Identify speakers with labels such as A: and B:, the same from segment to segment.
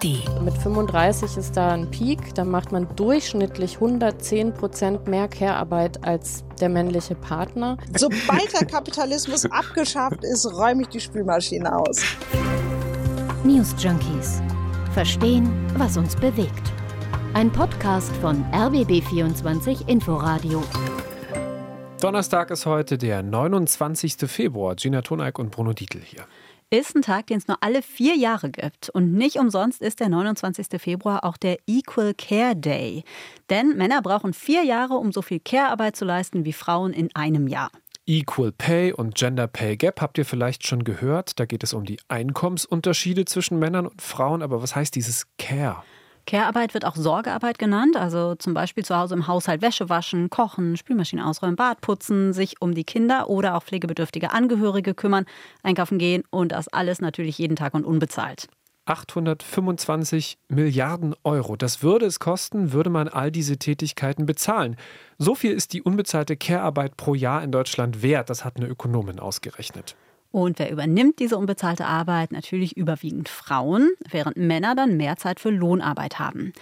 A: ARD.
B: Mit 35 ist da ein Peak, da macht man durchschnittlich 110 Prozent mehr Care-Arbeit als der männliche Partner.
C: Sobald der Kapitalismus abgeschafft ist, räume ich die Spülmaschine aus.
A: News Junkies. Verstehen, was uns bewegt. Ein Podcast von RBB24 Inforadio.
D: Donnerstag ist heute der 29. Februar. Gina Toneik und Bruno Dietl hier
E: ist ein Tag, den es nur alle vier Jahre gibt. Und nicht umsonst ist der 29. Februar auch der Equal Care Day. Denn Männer brauchen vier Jahre, um so viel Care-Arbeit zu leisten wie Frauen in einem Jahr.
D: Equal Pay und Gender Pay Gap habt ihr vielleicht schon gehört. Da geht es um die Einkommensunterschiede zwischen Männern und Frauen. Aber was heißt dieses Care?
E: Care-Arbeit wird auch Sorgearbeit genannt, also zum Beispiel zu Hause im Haushalt Wäsche waschen, kochen, Spülmaschine ausräumen, Bad putzen, sich um die Kinder oder auch pflegebedürftige Angehörige kümmern, einkaufen gehen und das alles natürlich jeden Tag und unbezahlt.
D: 825 Milliarden Euro. Das würde es kosten, würde man all diese Tätigkeiten bezahlen. So viel ist die unbezahlte Care-Arbeit pro Jahr in Deutschland wert. Das hat eine Ökonomin ausgerechnet.
E: Und wer übernimmt diese unbezahlte Arbeit? Natürlich überwiegend Frauen, während Männer dann mehr Zeit für Lohnarbeit haben.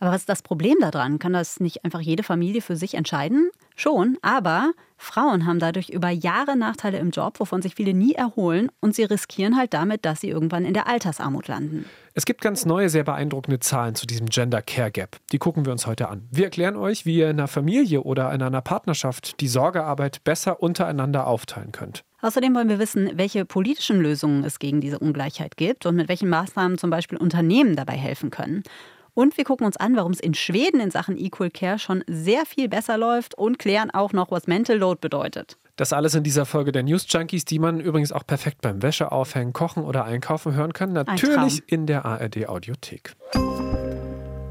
E: Aber was ist das Problem daran? Kann das nicht einfach jede Familie für sich entscheiden? Schon, aber Frauen haben dadurch über Jahre Nachteile im Job, wovon sich viele nie erholen und sie riskieren halt damit, dass sie irgendwann in der Altersarmut landen.
D: Es gibt ganz neue, sehr beeindruckende Zahlen zu diesem Gender Care Gap. Die gucken wir uns heute an. Wir erklären euch, wie ihr in einer Familie oder in einer Partnerschaft die Sorgearbeit besser untereinander aufteilen könnt.
E: Außerdem wollen wir wissen, welche politischen Lösungen es gegen diese Ungleichheit gibt und mit welchen Maßnahmen zum Beispiel Unternehmen dabei helfen können. Und wir gucken uns an, warum es in Schweden in Sachen Equal Care schon sehr viel besser läuft und klären auch noch, was Mental Load bedeutet.
D: Das alles in dieser Folge der News Junkies, die man übrigens auch perfekt beim Wäscheaufhängen, Kochen oder Einkaufen hören kann. Natürlich in der ARD Audiothek.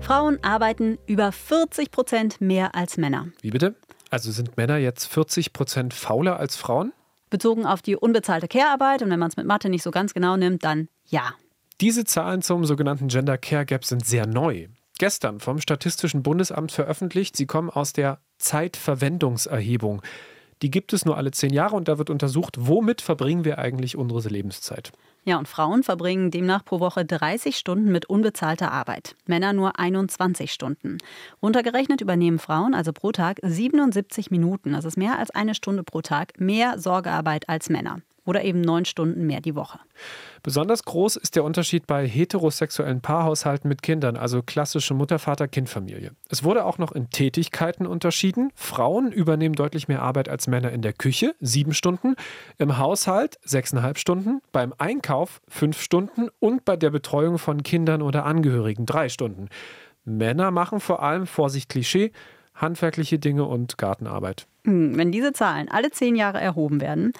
E: Frauen arbeiten über 40 Prozent mehr als Männer.
D: Wie bitte? Also sind Männer jetzt 40 Prozent fauler als Frauen?
E: bezogen auf die unbezahlte Care-Arbeit. Und wenn man es mit Mathe nicht so ganz genau nimmt, dann ja.
D: Diese Zahlen zum sogenannten Gender Care Gap sind sehr neu. Gestern vom Statistischen Bundesamt veröffentlicht. Sie kommen aus der Zeitverwendungserhebung. Die gibt es nur alle zehn Jahre und da wird untersucht, womit verbringen wir eigentlich unsere Lebenszeit.
E: Ja, und Frauen verbringen demnach pro Woche 30 Stunden mit unbezahlter Arbeit. Männer nur 21 Stunden. Runtergerechnet übernehmen Frauen also pro Tag 77 Minuten. Das ist mehr als eine Stunde pro Tag mehr Sorgearbeit als Männer oder eben neun Stunden mehr die Woche.
D: Besonders groß ist der Unterschied bei heterosexuellen Paarhaushalten mit Kindern, also klassische Mutter-Vater-Kind-Familie. Es wurde auch noch in Tätigkeiten unterschieden. Frauen übernehmen deutlich mehr Arbeit als Männer in der Küche, sieben Stunden, im Haushalt sechseinhalb Stunden, beim Einkauf fünf Stunden und bei der Betreuung von Kindern oder Angehörigen drei Stunden. Männer machen vor allem, Vorsicht Klischee, handwerkliche Dinge und Gartenarbeit.
E: Hm, wenn diese Zahlen alle zehn Jahre erhoben werden,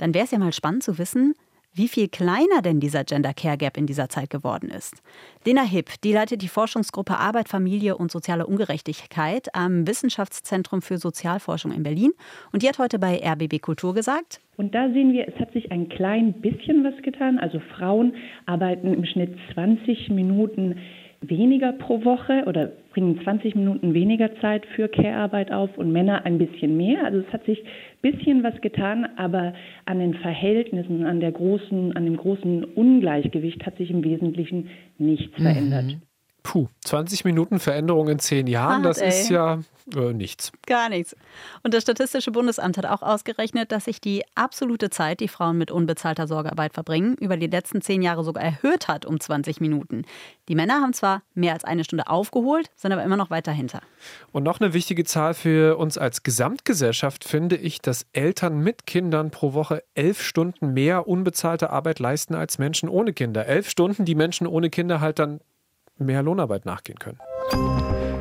E: dann wäre es ja mal spannend zu wissen, wie viel kleiner denn dieser Gender Care Gap in dieser Zeit geworden ist. Lena Hipp, die leitet die Forschungsgruppe Arbeit, Familie und soziale Ungerechtigkeit am Wissenschaftszentrum für Sozialforschung in Berlin. Und die hat heute bei RBB Kultur gesagt.
F: Und da sehen wir, es hat sich ein klein bisschen was getan. Also Frauen arbeiten im Schnitt 20 Minuten weniger pro Woche oder bringen 20 Minuten weniger Zeit für Care-Arbeit auf und Männer ein bisschen mehr. Also es hat sich bisschen was getan, aber an den Verhältnissen, an der großen, an dem großen Ungleichgewicht hat sich im Wesentlichen nichts mhm. verändert.
D: Puh, 20 Minuten Veränderung in zehn Jahren, Hart, das ey. ist ja äh, nichts.
E: Gar nichts. Und das Statistische Bundesamt hat auch ausgerechnet, dass sich die absolute Zeit, die Frauen mit unbezahlter Sorgearbeit verbringen, über die letzten zehn Jahre sogar erhöht hat um 20 Minuten. Die Männer haben zwar mehr als eine Stunde aufgeholt, sind aber immer noch weiter hinter.
D: Und noch eine wichtige Zahl für uns als Gesamtgesellschaft finde ich, dass Eltern mit Kindern pro Woche elf Stunden mehr unbezahlte Arbeit leisten als Menschen ohne Kinder. Elf Stunden, die Menschen ohne Kinder halt dann mehr Lohnarbeit nachgehen können.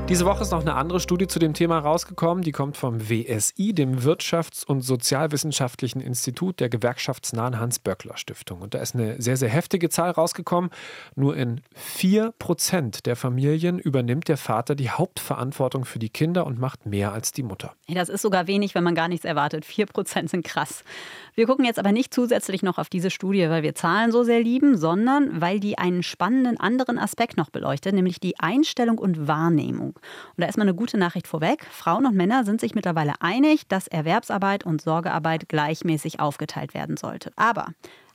D: Diese Woche ist noch eine andere Studie zu dem Thema rausgekommen. Die kommt vom WSI, dem Wirtschafts- und Sozialwissenschaftlichen Institut der gewerkschaftsnahen Hans-Böckler-Stiftung. Und da ist eine sehr, sehr heftige Zahl rausgekommen. Nur in 4% der Familien übernimmt der Vater die Hauptverantwortung für die Kinder und macht mehr als die Mutter.
E: Das ist sogar wenig, wenn man gar nichts erwartet. 4% sind krass. Wir gucken jetzt aber nicht zusätzlich noch auf diese Studie, weil wir Zahlen so sehr lieben, sondern weil die einen spannenden anderen Aspekt noch beleuchtet, nämlich die Einstellung und Wahrnehmung. Und da ist mal eine gute Nachricht vorweg. Frauen und Männer sind sich mittlerweile einig, dass Erwerbsarbeit und Sorgearbeit gleichmäßig aufgeteilt werden sollte. Aber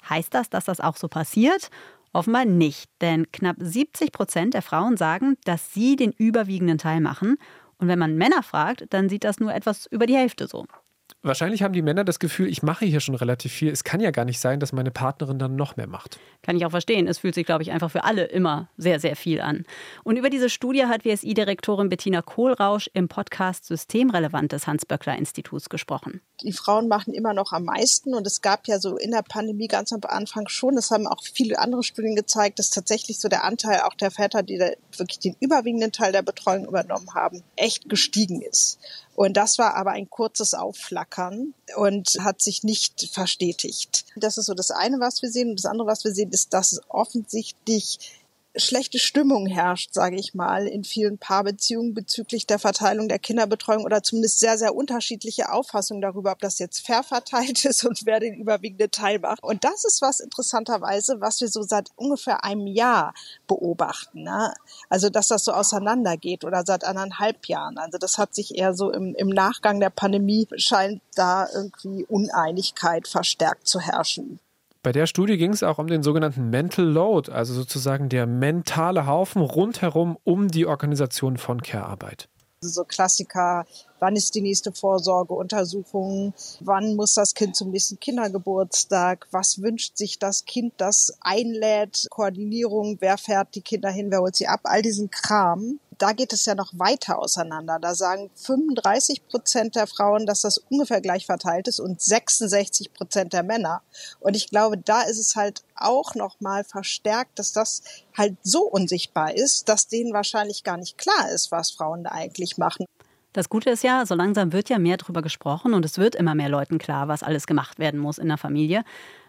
E: heißt das, dass das auch so passiert? Offenbar nicht, denn knapp 70 Prozent der Frauen sagen, dass sie den überwiegenden Teil machen. Und wenn man Männer fragt, dann sieht das nur etwas über die Hälfte so.
D: Wahrscheinlich haben die Männer das Gefühl, ich mache hier schon relativ viel. Es kann ja gar nicht sein, dass meine Partnerin dann noch mehr macht.
E: Kann ich auch verstehen. Es fühlt sich, glaube ich, einfach für alle immer sehr, sehr viel an. Und über diese Studie hat WSI-Direktorin Bettina Kohlrausch im Podcast Systemrelevant des Hans-Böckler-Instituts gesprochen.
C: Die Frauen machen immer noch am meisten und es gab ja so in der Pandemie ganz am Anfang schon, das haben auch viele andere Studien gezeigt, dass tatsächlich so der Anteil auch der Väter, die wirklich den überwiegenden Teil der Betreuung übernommen haben, echt gestiegen ist. Und das war aber ein kurzes Aufflackern und hat sich nicht verstetigt. Das ist so das eine, was wir sehen. Und das andere, was wir sehen, ist, dass offensichtlich schlechte Stimmung herrscht, sage ich mal, in vielen Paarbeziehungen bezüglich der Verteilung der Kinderbetreuung oder zumindest sehr, sehr unterschiedliche Auffassungen darüber, ob das jetzt fair verteilt ist und wer den überwiegenden Teil macht. Und das ist was interessanterweise, was wir so seit ungefähr einem Jahr beobachten. Ne? Also, dass das so auseinandergeht oder seit anderthalb Jahren. Also, das hat sich eher so im, im Nachgang der Pandemie scheint da irgendwie Uneinigkeit verstärkt zu herrschen.
D: Bei der Studie ging es auch um den sogenannten Mental Load, also sozusagen der mentale Haufen rundherum um die Organisation von Care-Arbeit.
C: So Klassiker, wann ist die nächste Vorsorgeuntersuchung, wann muss das Kind zum nächsten Kindergeburtstag, was wünscht sich das Kind, das einlädt, Koordinierung, wer fährt die Kinder hin, wer holt sie ab, all diesen Kram da geht es ja noch weiter auseinander. Da sagen 35 Prozent der Frauen, dass das ungefähr gleich verteilt ist und 66 Prozent der Männer. Und ich glaube, da ist es halt auch noch mal verstärkt, dass das halt so unsichtbar ist, dass denen wahrscheinlich gar nicht klar ist, was Frauen da eigentlich machen.
E: Das Gute ist ja, so langsam wird ja mehr darüber gesprochen und es wird immer mehr Leuten klar, was alles gemacht werden muss in der Familie.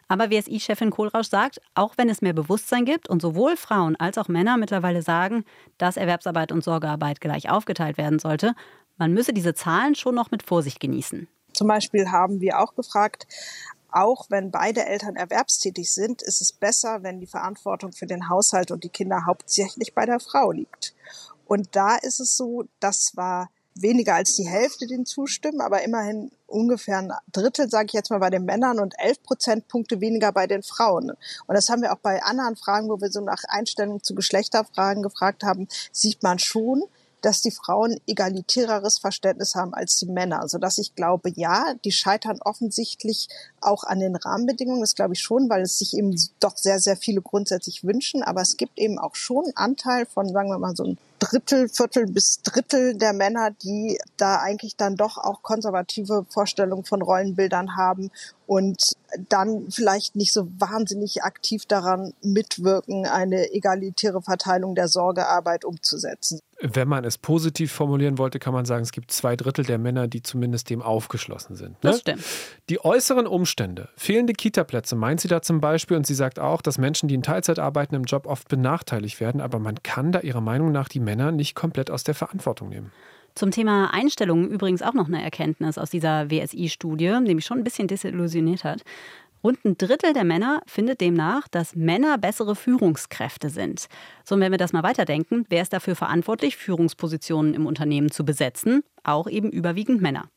E: Aber WSI-Chefin Kohlrausch sagt, auch wenn es mehr Bewusstsein gibt und sowohl Frauen als auch Männer mittlerweile sagen, dass Erwerbsarbeit und Sorgearbeit gleich aufgeteilt werden sollte, man müsse diese Zahlen schon noch mit Vorsicht genießen.
C: Zum Beispiel haben wir auch gefragt, auch wenn beide Eltern erwerbstätig sind, ist es besser, wenn die Verantwortung für den Haushalt und die Kinder hauptsächlich bei der Frau liegt. Und da ist es so, das war weniger als die Hälfte den zustimmen, aber immerhin ungefähr ein Drittel, sage ich jetzt mal, bei den Männern und elf Prozentpunkte weniger bei den Frauen. Und das haben wir auch bei anderen Fragen, wo wir so nach Einstellung zu Geschlechterfragen gefragt haben, sieht man schon, dass die Frauen egalitäreres Verständnis haben als die Männer, so dass ich glaube, ja, die scheitern offensichtlich auch an den Rahmenbedingungen. Das glaube ich schon, weil es sich eben doch sehr, sehr viele grundsätzlich wünschen. Aber es gibt eben auch schon einen Anteil von, sagen wir mal, so ein Drittel, Viertel bis Drittel der Männer, die da eigentlich dann doch auch konservative Vorstellungen von Rollenbildern haben und dann vielleicht nicht so wahnsinnig aktiv daran mitwirken, eine egalitäre Verteilung der Sorgearbeit umzusetzen.
D: Wenn man es positiv formulieren wollte, kann man sagen, es gibt zwei Drittel der Männer, die zumindest dem aufgeschlossen sind.
E: Ne? Das stimmt.
D: Die äußeren Umstände, fehlende Kitaplätze, meint sie da zum Beispiel, und sie sagt auch, dass Menschen, die in Teilzeit arbeiten, im Job oft benachteiligt werden, aber man kann da ihrer Meinung nach die Männer nicht komplett aus der Verantwortung nehmen.
E: Zum Thema Einstellungen übrigens auch noch eine Erkenntnis aus dieser WSI-Studie, die mich schon ein bisschen desillusioniert hat. Rund ein Drittel der Männer findet demnach, dass Männer bessere Führungskräfte sind. So, und wenn wir das mal weiterdenken, wer ist dafür verantwortlich, Führungspositionen im Unternehmen zu besetzen? Auch eben überwiegend Männer.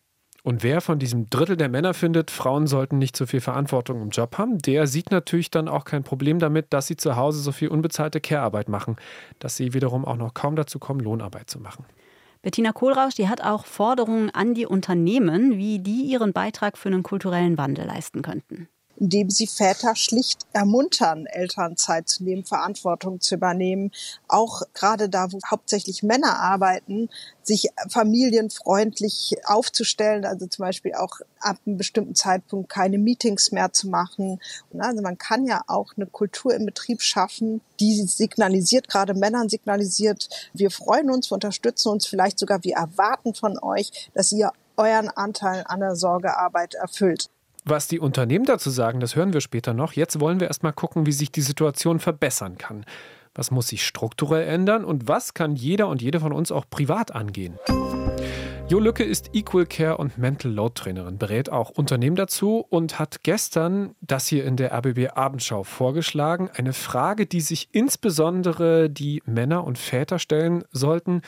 D: Und wer von diesem Drittel der Männer findet, Frauen sollten nicht so viel Verantwortung im Job haben, der sieht natürlich dann auch kein Problem damit, dass sie zu Hause so viel unbezahlte Care-Arbeit machen, dass sie wiederum auch noch kaum dazu kommen, Lohnarbeit zu machen.
E: Bettina Kohlrausch, die hat auch Forderungen an die Unternehmen, wie die ihren Beitrag für einen kulturellen Wandel leisten könnten
C: indem sie Väter schlicht ermuntern, Elternzeit zu nehmen, Verantwortung zu übernehmen. Auch gerade da, wo hauptsächlich Männer arbeiten, sich familienfreundlich aufzustellen, also zum Beispiel auch ab einem bestimmten Zeitpunkt keine Meetings mehr zu machen. Also man kann ja auch eine Kultur im Betrieb schaffen, die signalisiert, gerade Männern signalisiert, wir freuen uns, wir unterstützen uns, vielleicht sogar wir erwarten von euch, dass ihr euren Anteil an der Sorgearbeit erfüllt.
D: Was die Unternehmen dazu sagen, das hören wir später noch. Jetzt wollen wir erstmal gucken, wie sich die Situation verbessern kann. Was muss sich strukturell ändern und was kann jeder und jede von uns auch privat angehen? Jo Lücke ist Equal Care und Mental Load Trainerin, berät auch Unternehmen dazu und hat gestern das hier in der RBB Abendschau vorgeschlagen. Eine Frage, die sich insbesondere die Männer und Väter stellen sollten.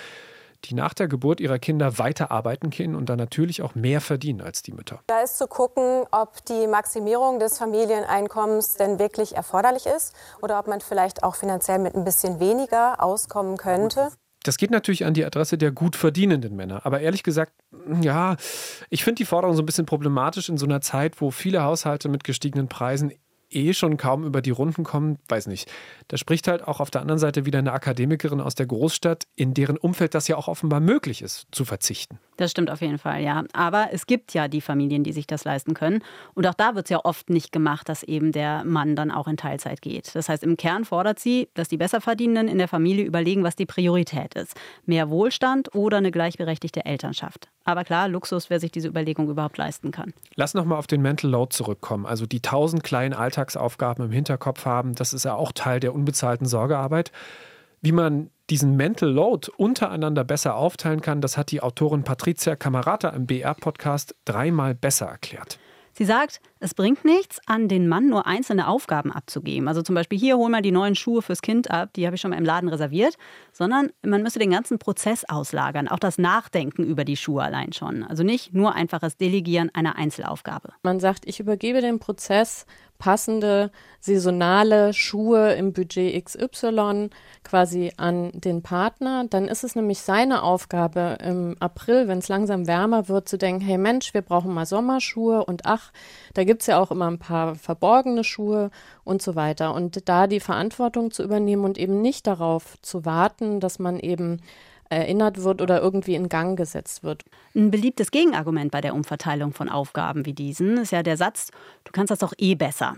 D: Die nach der Geburt ihrer Kinder weiter arbeiten können und dann natürlich auch mehr verdienen als die Mütter.
G: Da ist zu gucken, ob die Maximierung des Familieneinkommens denn wirklich erforderlich ist oder ob man vielleicht auch finanziell mit ein bisschen weniger auskommen könnte.
D: Das geht natürlich an die Adresse der gut verdienenden Männer. Aber ehrlich gesagt, ja, ich finde die Forderung so ein bisschen problematisch in so einer Zeit, wo viele Haushalte mit gestiegenen Preisen eh schon kaum über die Runden kommen, weiß nicht. Da spricht halt auch auf der anderen Seite wieder eine Akademikerin aus der Großstadt, in deren Umfeld das ja auch offenbar möglich ist, zu verzichten.
E: Das stimmt auf jeden Fall, ja. Aber es gibt ja die Familien, die sich das leisten können. Und auch da wird es ja oft nicht gemacht, dass eben der Mann dann auch in Teilzeit geht. Das heißt, im Kern fordert sie, dass die Besserverdienenden in der Familie überlegen, was die Priorität ist. Mehr Wohlstand oder eine gleichberechtigte Elternschaft. Aber klar, Luxus, wer sich diese Überlegung überhaupt leisten kann.
D: Lass nochmal auf den Mental Load zurückkommen. Also die tausend kleinen Alltagsaufgaben im Hinterkopf haben, das ist ja auch Teil der unbezahlten Sorgearbeit. Wie man diesen Mental Load untereinander besser aufteilen kann, das hat die Autorin Patricia Camarata im BR-Podcast dreimal besser erklärt.
E: Sie sagt, es bringt nichts, an den Mann nur einzelne Aufgaben abzugeben. Also zum Beispiel hier, hol mal die neuen Schuhe fürs Kind ab, die habe ich schon mal im Laden reserviert. Sondern man müsste den ganzen Prozess auslagern, auch das Nachdenken über die Schuhe allein schon. Also nicht nur einfaches Delegieren einer Einzelaufgabe.
B: Man sagt, ich übergebe den Prozess passende saisonale Schuhe im Budget XY quasi an den Partner. Dann ist es nämlich seine Aufgabe im April, wenn es langsam wärmer wird, zu denken, hey Mensch, wir brauchen mal Sommerschuhe und ach, da gibt es ja auch immer ein paar verborgene Schuhe und so weiter. Und da die Verantwortung zu übernehmen und eben nicht darauf zu warten, dass man eben erinnert wird oder irgendwie in Gang gesetzt wird.
E: Ein beliebtes Gegenargument bei der Umverteilung von Aufgaben wie diesen ist ja der Satz, du kannst das doch eh besser.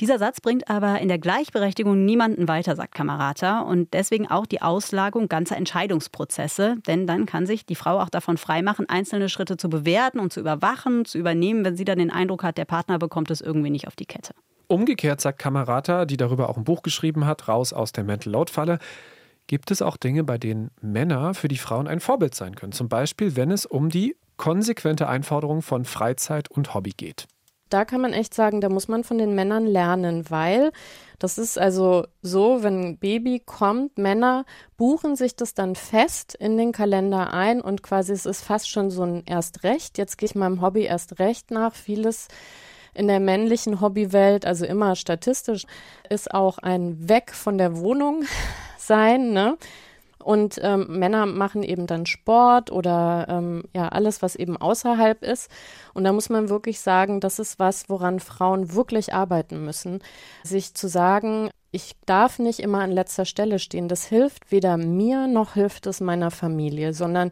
E: Dieser Satz bringt aber in der Gleichberechtigung niemanden weiter, sagt Kamerata, und deswegen auch die Auslagung ganzer Entscheidungsprozesse, denn dann kann sich die Frau auch davon freimachen, einzelne Schritte zu bewerten und zu überwachen, zu übernehmen, wenn sie dann den Eindruck hat, der Partner bekommt es irgendwie nicht auf die Kette.
D: Umgekehrt sagt Kamerata, die darüber auch ein Buch geschrieben hat, raus aus der Mental Load Falle, gibt es auch Dinge, bei denen Männer für die Frauen ein Vorbild sein können. Zum Beispiel, wenn es um die konsequente Einforderung von Freizeit und Hobby geht.
B: Da kann man echt sagen, da muss man von den Männern lernen, weil das ist also so, wenn ein Baby kommt, Männer buchen sich das dann fest in den Kalender ein und quasi es ist fast schon so ein Erstrecht. Jetzt gehe ich meinem Hobby erst recht nach. Vieles in der männlichen Hobbywelt, also immer statistisch, ist auch ein Weg von der Wohnung sein, ne? Und ähm, Männer machen eben dann Sport oder ähm, ja alles, was eben außerhalb ist. Und da muss man wirklich sagen, das ist was, woran Frauen wirklich arbeiten müssen. Sich zu sagen, ich darf nicht immer an letzter Stelle stehen. Das hilft weder mir noch hilft es meiner Familie, sondern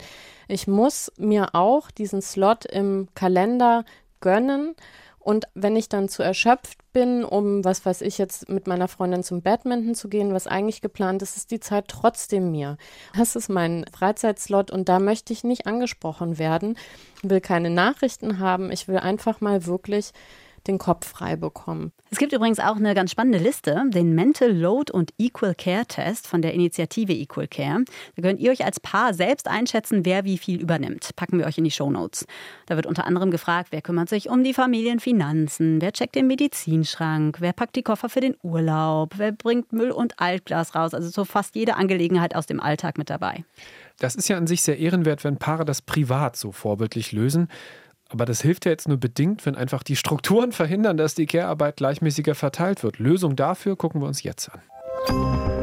B: ich muss mir auch diesen Slot im Kalender gönnen und wenn ich dann zu erschöpft bin, um, was weiß ich, jetzt mit meiner Freundin zum Badminton zu gehen, was eigentlich geplant ist, ist die Zeit trotzdem mir. Das ist mein Freizeitslot und da möchte ich nicht angesprochen werden, will keine Nachrichten haben. Ich will einfach mal wirklich den Kopf frei bekommen.
E: Es gibt übrigens auch eine ganz spannende Liste, den Mental Load und Equal Care Test von der Initiative Equal Care. Da könnt ihr euch als Paar selbst einschätzen, wer wie viel übernimmt. Packen wir euch in die Show Notes. Da wird unter anderem gefragt, wer kümmert sich um die Familienfinanzen, wer checkt den Medizinschrank, wer packt die Koffer für den Urlaub, wer bringt Müll und Altglas raus. Also so fast jede Angelegenheit aus dem Alltag mit dabei.
D: Das ist ja an sich sehr ehrenwert, wenn Paare das privat so vorbildlich lösen. Aber das hilft ja jetzt nur bedingt, wenn einfach die Strukturen verhindern, dass die Care-Arbeit gleichmäßiger verteilt wird. Lösung dafür gucken wir uns jetzt an.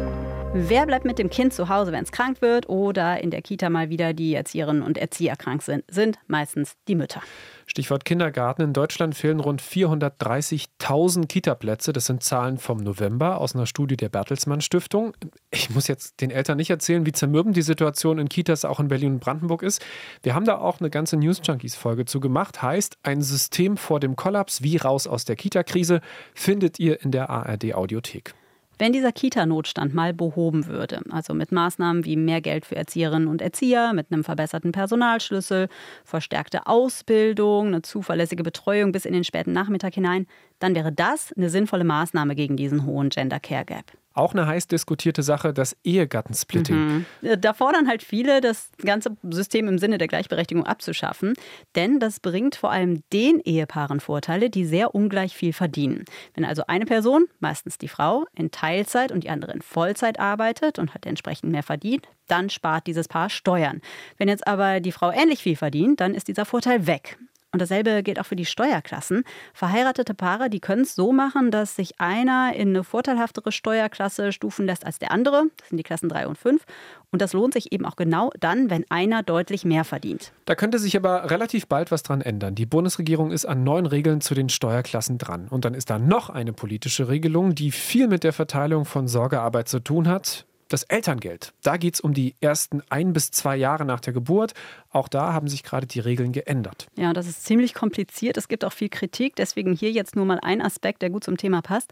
E: Wer bleibt mit dem Kind zu Hause, wenn es krank wird oder in der Kita mal wieder die Erzieherinnen und Erzieher krank sind, sind meistens die Mütter.
D: Stichwort Kindergarten. In Deutschland fehlen rund 430.000 Kitaplätze. Das sind Zahlen vom November aus einer Studie der Bertelsmann Stiftung. Ich muss jetzt den Eltern nicht erzählen, wie zermürbend die Situation in Kitas auch in Berlin und Brandenburg ist. Wir haben da auch eine ganze News Junkies Folge zu gemacht. Heißt, ein System vor dem Kollaps, wie raus aus der Kita-Krise, findet ihr in der ARD Audiothek.
E: Wenn dieser Kita-Notstand mal behoben würde, also mit Maßnahmen wie mehr Geld für Erzieherinnen und Erzieher, mit einem verbesserten Personalschlüssel, verstärkte Ausbildung, eine zuverlässige Betreuung bis in den späten Nachmittag hinein, dann wäre das eine sinnvolle Maßnahme gegen diesen hohen Gender Care Gap.
D: Auch eine heiß diskutierte Sache, das Ehegattensplitting.
E: Mhm. Da fordern halt viele, das ganze System im Sinne der Gleichberechtigung abzuschaffen. Denn das bringt vor allem den Ehepaaren Vorteile, die sehr ungleich viel verdienen. Wenn also eine Person, meistens die Frau, in Teilzeit und die andere in Vollzeit arbeitet und hat entsprechend mehr verdient, dann spart dieses Paar Steuern. Wenn jetzt aber die Frau ähnlich viel verdient, dann ist dieser Vorteil weg. Und dasselbe gilt auch für die Steuerklassen. Verheiratete Paare, die können es so machen, dass sich einer in eine vorteilhaftere Steuerklasse stufen lässt als der andere. Das sind die Klassen 3 und 5. Und das lohnt sich eben auch genau dann, wenn einer deutlich mehr verdient.
D: Da könnte sich aber relativ bald was dran ändern. Die Bundesregierung ist an neuen Regeln zu den Steuerklassen dran. Und dann ist da noch eine politische Regelung, die viel mit der Verteilung von Sorgearbeit zu tun hat das Elterngeld. Da geht es um die ersten ein bis zwei Jahre nach der Geburt. Auch da haben sich gerade die Regeln geändert.
E: Ja, das ist ziemlich kompliziert. Es gibt auch viel Kritik. Deswegen hier jetzt nur mal ein Aspekt, der gut zum Thema passt.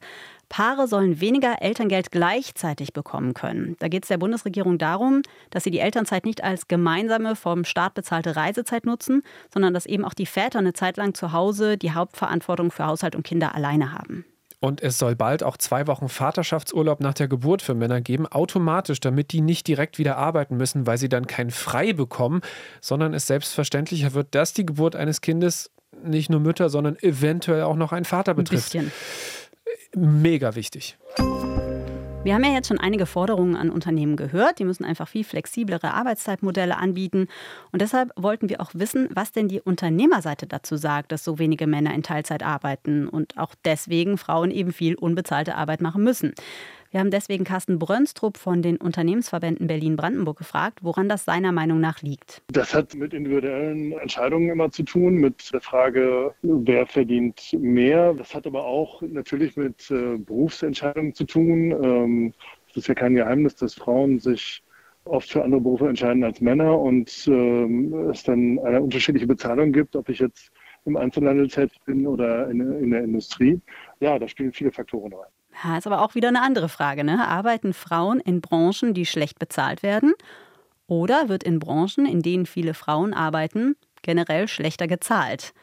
E: Paare sollen weniger Elterngeld gleichzeitig bekommen können. Da geht es der Bundesregierung darum, dass sie die Elternzeit nicht als gemeinsame vom Staat bezahlte Reisezeit nutzen, sondern dass eben auch die Väter eine Zeit lang zu Hause die Hauptverantwortung für Haushalt und Kinder alleine haben.
D: Und es soll bald auch zwei Wochen Vaterschaftsurlaub nach der Geburt für Männer geben, automatisch, damit die nicht direkt wieder arbeiten müssen, weil sie dann kein Frei bekommen, sondern es selbstverständlicher wird, dass die Geburt eines Kindes nicht nur Mütter, sondern eventuell auch noch einen Vater betrifft.
E: Ein
D: bisschen. Mega wichtig.
E: Wir haben ja jetzt schon einige Forderungen an Unternehmen gehört. Die müssen einfach viel flexiblere Arbeitszeitmodelle anbieten. Und deshalb wollten wir auch wissen, was denn die Unternehmerseite dazu sagt, dass so wenige Männer in Teilzeit arbeiten und auch deswegen Frauen eben viel unbezahlte Arbeit machen müssen. Wir haben deswegen Carsten Brönstrup von den Unternehmensverbänden Berlin-Brandenburg gefragt, woran das seiner Meinung nach liegt.
H: Das hat mit individuellen Entscheidungen immer zu tun, mit der Frage, wer verdient mehr. Das hat aber auch natürlich mit äh, Berufsentscheidungen zu tun. Ähm, es ist ja kein Geheimnis, dass Frauen sich oft für andere Berufe entscheiden als Männer und ähm, es dann eine unterschiedliche Bezahlung gibt, ob ich jetzt im Einzelhandel tätig bin oder in der Industrie. Ja, da spielen viele Faktoren rein.
E: Ja, ist aber auch wieder eine andere Frage. Ne? Arbeiten Frauen in Branchen, die schlecht bezahlt werden? Oder wird in Branchen, in denen viele Frauen arbeiten, generell schlechter gezahlt?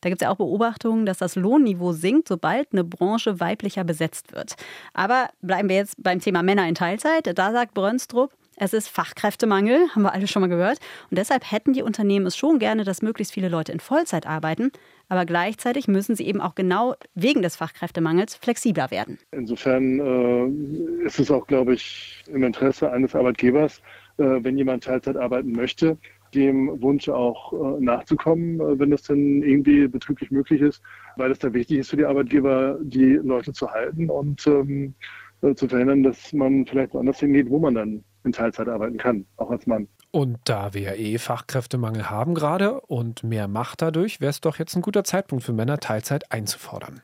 E: Da gibt es ja auch Beobachtungen, dass das Lohnniveau sinkt, sobald eine Branche weiblicher besetzt wird. Aber bleiben wir jetzt beim Thema Männer in Teilzeit. Da sagt Brönstrup, es ist Fachkräftemangel, haben wir alle schon mal gehört. Und deshalb hätten die Unternehmen es schon gerne, dass möglichst viele Leute in Vollzeit arbeiten. Aber gleichzeitig müssen sie eben auch genau wegen des Fachkräftemangels flexibler werden.
H: Insofern äh, ist es auch, glaube ich, im Interesse eines Arbeitgebers, äh, wenn jemand Teilzeit arbeiten möchte, dem Wunsch auch äh, nachzukommen, äh, wenn das denn irgendwie betrieblich möglich ist, weil es da wichtig ist für die Arbeitgeber, die Leute zu halten und ähm, äh, zu verhindern, dass man vielleicht woanders hingeht, wo man dann in Teilzeit arbeiten kann, auch als Mann.
D: Und da wir eh Fachkräftemangel haben gerade und mehr Macht dadurch, wäre es doch jetzt ein guter Zeitpunkt für Männer, Teilzeit einzufordern.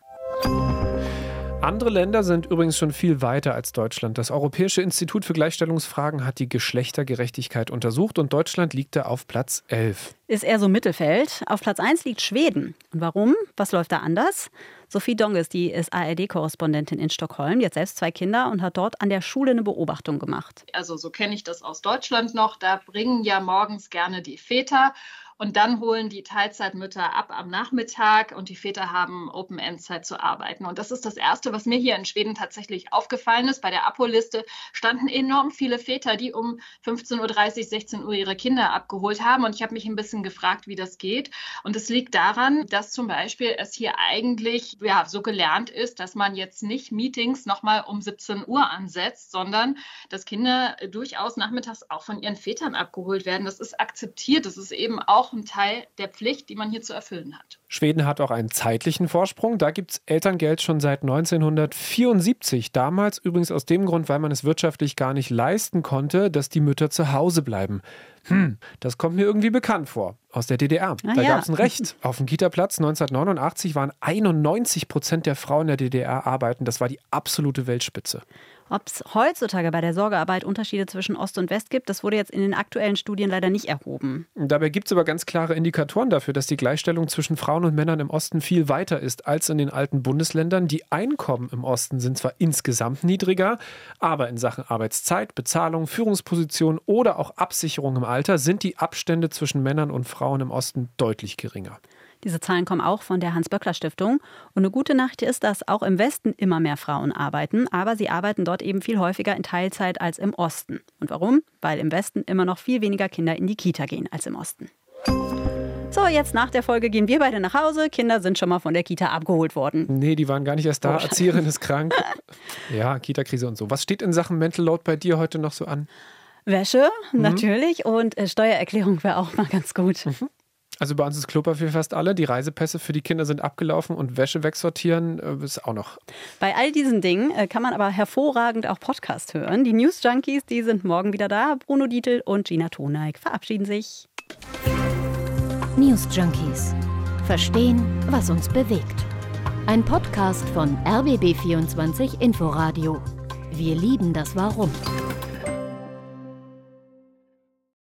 D: Andere Länder sind übrigens schon viel weiter als Deutschland. Das Europäische Institut für Gleichstellungsfragen hat die Geschlechtergerechtigkeit untersucht und Deutschland liegt da auf Platz 11.
E: Ist eher so Mittelfeld. Auf Platz 1 liegt Schweden. Und warum? Was läuft da anders? Sophie Donges, die ist ARD-Korrespondentin in Stockholm, die hat selbst zwei Kinder und hat dort an der Schule eine Beobachtung gemacht.
I: Also so kenne ich das aus Deutschland noch. Da bringen ja morgens gerne die Väter und dann holen die Teilzeitmütter ab am Nachmittag und die Väter haben Open-End-Zeit zu arbeiten. Und das ist das Erste, was mir hier in Schweden tatsächlich aufgefallen ist. Bei der Apo-Liste standen enorm viele Väter, die um 15.30 Uhr, 16 Uhr ihre Kinder abgeholt haben. Und ich habe mich ein bisschen gefragt, wie das geht. Und es liegt daran, dass zum Beispiel es hier eigentlich ja, so gelernt ist, dass man jetzt nicht Meetings nochmal um 17 Uhr ansetzt, sondern dass Kinder durchaus nachmittags auch von ihren Vätern abgeholt werden. Das ist akzeptiert. Das ist eben auch auch ein Teil der Pflicht, die man hier zu erfüllen hat.
D: Schweden hat auch einen zeitlichen Vorsprung. Da gibt es Elterngeld schon seit 1974. Damals übrigens aus dem Grund, weil man es wirtschaftlich gar nicht leisten konnte, dass die Mütter zu Hause bleiben. Hm, das kommt mir irgendwie bekannt vor. Aus der DDR. Ah, da ja. gab es ein Recht. Auf dem Kita-Platz 1989 waren 91 Prozent der Frauen der DDR arbeiten. Das war die absolute Weltspitze.
E: Ob es heutzutage bei der Sorgearbeit Unterschiede zwischen Ost und West gibt, das wurde jetzt in den aktuellen Studien leider nicht erhoben.
D: Dabei gibt es aber ganz klare Indikatoren dafür, dass die Gleichstellung zwischen Frauen und Männern im Osten viel weiter ist als in den alten Bundesländern. Die Einkommen im Osten sind zwar insgesamt niedriger, aber in Sachen Arbeitszeit, Bezahlung, Führungsposition oder auch Absicherung im Alter sind die Abstände zwischen Männern und Frauen im Osten deutlich geringer.
E: Diese Zahlen kommen auch von der Hans-Böckler-Stiftung. Und eine gute Nachricht ist, dass auch im Westen immer mehr Frauen arbeiten, aber sie arbeiten dort eben viel häufiger in Teilzeit als im Osten. Und warum? Weil im Westen immer noch viel weniger Kinder in die Kita gehen als im Osten. So, jetzt nach der Folge gehen wir beide nach Hause. Kinder sind schon mal von der Kita abgeholt worden.
D: Nee, die waren gar nicht erst da. Oh, Erzieherin ist krank. Ja, Kita-Krise und so. Was steht in Sachen Mental Load bei dir heute noch so an?
E: Wäsche, mhm. natürlich. Und äh, Steuererklärung wäre auch mal ganz gut. Mhm.
D: Also bei uns ist Klopapier fast alle. Die Reisepässe für die Kinder sind abgelaufen und Wäsche wegsortieren äh, ist auch noch.
E: Bei all diesen Dingen äh, kann man aber hervorragend auch Podcast hören. Die News Junkies, die sind morgen wieder da. Bruno Dietl und Gina Toneik verabschieden sich.
A: News Junkies. Verstehen, was uns bewegt. Ein Podcast von RBB24 Inforadio. Wir lieben das Warum.